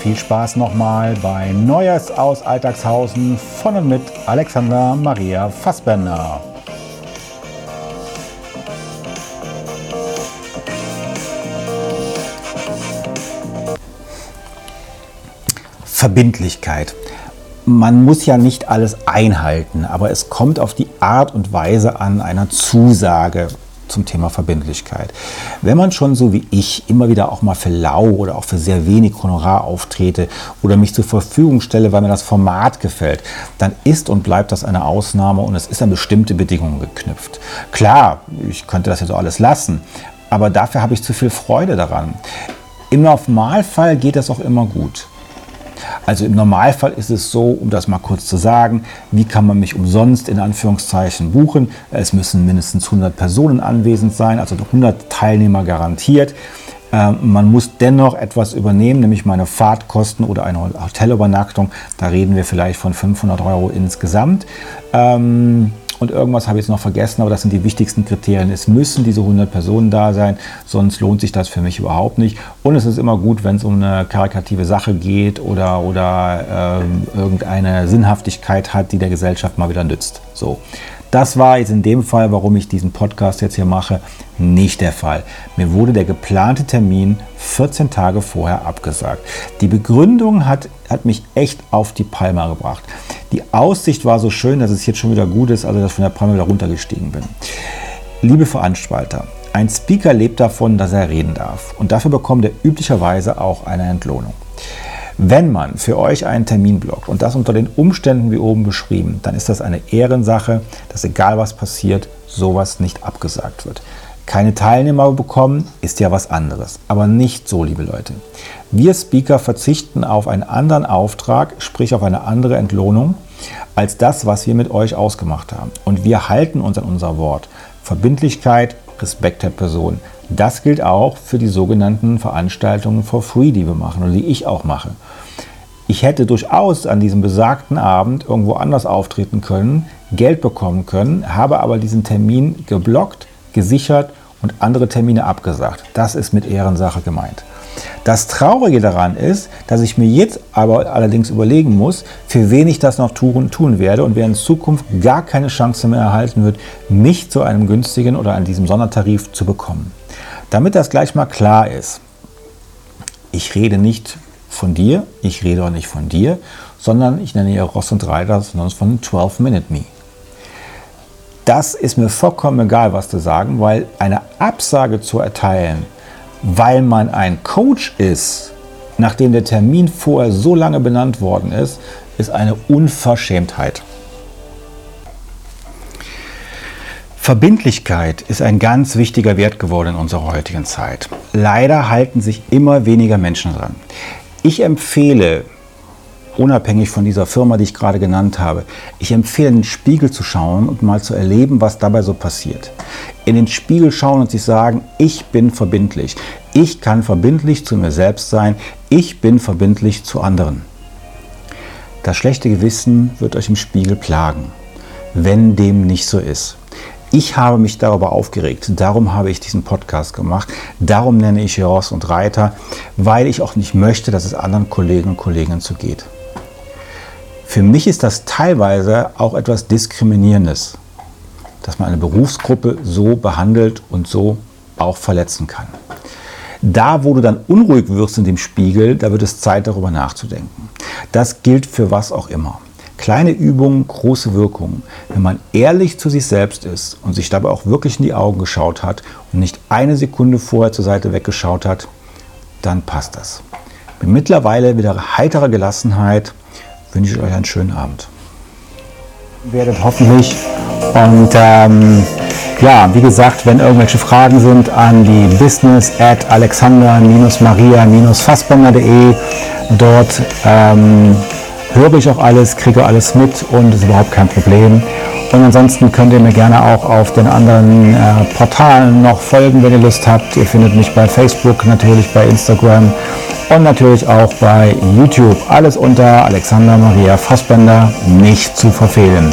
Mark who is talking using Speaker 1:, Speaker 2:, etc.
Speaker 1: viel Spaß nochmal bei Neues aus Alltagshausen von und mit Alexander Maria Fassbender. Verbindlichkeit. Man muss ja nicht alles einhalten, aber es kommt auf die Art und Weise an einer Zusage zum Thema Verbindlichkeit. Wenn man schon so wie ich immer wieder auch mal für lau oder auch für sehr wenig Honorar auftrete oder mich zur Verfügung stelle, weil mir das Format gefällt, dann ist und bleibt das eine Ausnahme und es ist an bestimmte Bedingungen geknüpft. Klar, ich könnte das jetzt alles lassen, aber dafür habe ich zu viel Freude daran. Im Normalfall geht das auch immer gut. Also im Normalfall ist es so, um das mal kurz zu sagen, wie kann man mich umsonst in Anführungszeichen buchen? Es müssen mindestens 100 Personen anwesend sein, also 100 Teilnehmer garantiert. Ähm, man muss dennoch etwas übernehmen, nämlich meine Fahrtkosten oder eine Hotelübernachtung. Da reden wir vielleicht von 500 Euro insgesamt. Ähm, und irgendwas habe ich jetzt noch vergessen, aber das sind die wichtigsten Kriterien. Es müssen diese 100 Personen da sein, sonst lohnt sich das für mich überhaupt nicht. Und es ist immer gut, wenn es um eine karikative Sache geht oder, oder äh, irgendeine Sinnhaftigkeit hat, die der Gesellschaft mal wieder nützt. So. Das war jetzt in dem Fall, warum ich diesen Podcast jetzt hier mache, nicht der Fall. Mir wurde der geplante Termin 14 Tage vorher abgesagt. Die Begründung hat, hat mich echt auf die Palme gebracht. Die Aussicht war so schön, dass es jetzt schon wieder gut ist, also dass ich von der Palme wieder runtergestiegen bin. Liebe Veranstalter, ein Speaker lebt davon, dass er reden darf. Und dafür bekommt er üblicherweise auch eine Entlohnung. Wenn man für euch einen Termin blockt und das unter den Umständen wie oben beschrieben, dann ist das eine Ehrensache, dass egal was passiert, sowas nicht abgesagt wird. Keine Teilnehmer bekommen ist ja was anderes, aber nicht so, liebe Leute. Wir Speaker verzichten auf einen anderen Auftrag, sprich auf eine andere Entlohnung, als das, was wir mit euch ausgemacht haben. Und wir halten uns an unser Wort. Verbindlichkeit, Respekt der Person. Das gilt auch für die sogenannten Veranstaltungen for free, die wir machen oder die ich auch mache. Ich hätte durchaus an diesem besagten Abend irgendwo anders auftreten können, Geld bekommen können, habe aber diesen Termin geblockt, gesichert und andere Termine abgesagt. Das ist mit Ehrensache gemeint. Das Traurige daran ist, dass ich mir jetzt aber allerdings überlegen muss, für wen ich das noch tun, tun werde und wer in Zukunft gar keine Chance mehr erhalten wird, mich zu einem günstigen oder an diesem Sondertarif zu bekommen. Damit das gleich mal klar ist, ich rede nicht von dir, ich rede auch nicht von dir, sondern ich nenne hier Ross und Reiter, sondern von 12 Minute Me. Das ist mir vollkommen egal, was zu sagen, weil eine Absage zu erteilen, weil man ein Coach ist, nachdem der Termin vorher so lange benannt worden ist, ist eine Unverschämtheit. Verbindlichkeit ist ein ganz wichtiger Wert geworden in unserer heutigen Zeit. Leider halten sich immer weniger Menschen dran. Ich empfehle, unabhängig von dieser Firma, die ich gerade genannt habe, ich empfehle, in den Spiegel zu schauen und mal zu erleben, was dabei so passiert. In den Spiegel schauen und sich sagen, ich bin verbindlich. Ich kann verbindlich zu mir selbst sein. Ich bin verbindlich zu anderen. Das schlechte Gewissen wird euch im Spiegel plagen, wenn dem nicht so ist. Ich habe mich darüber aufgeregt. Darum habe ich diesen Podcast gemacht. Darum nenne ich Ross und Reiter, weil ich auch nicht möchte, dass es anderen Kollegen und Kolleginnen so geht. Für mich ist das teilweise auch etwas Diskriminierendes, dass man eine Berufsgruppe so behandelt und so auch verletzen kann. Da, wo du dann unruhig wirst in dem Spiegel, da wird es Zeit, darüber nachzudenken. Das gilt für was auch immer. Kleine Übungen, große Wirkungen. Wenn man ehrlich zu sich selbst ist und sich dabei auch wirklich in die Augen geschaut hat und nicht eine Sekunde vorher zur Seite weggeschaut hat, dann passt das. Mit mittlerweile wieder heiterer Gelassenheit wünsche ich euch einen schönen Abend. Werdet hoffentlich und ähm, ja, wie gesagt, wenn irgendwelche Fragen sind an die business at alexander-maria-fassbender.de. Dort ähm, höre ich auch alles, kriege alles mit und ist überhaupt kein Problem. Und ansonsten könnt ihr mir gerne auch auf den anderen äh, Portalen noch folgen, wenn ihr Lust habt. Ihr findet mich bei Facebook, natürlich bei Instagram und natürlich auch bei YouTube. Alles unter Alexander Maria Fassbender, nicht zu verfehlen.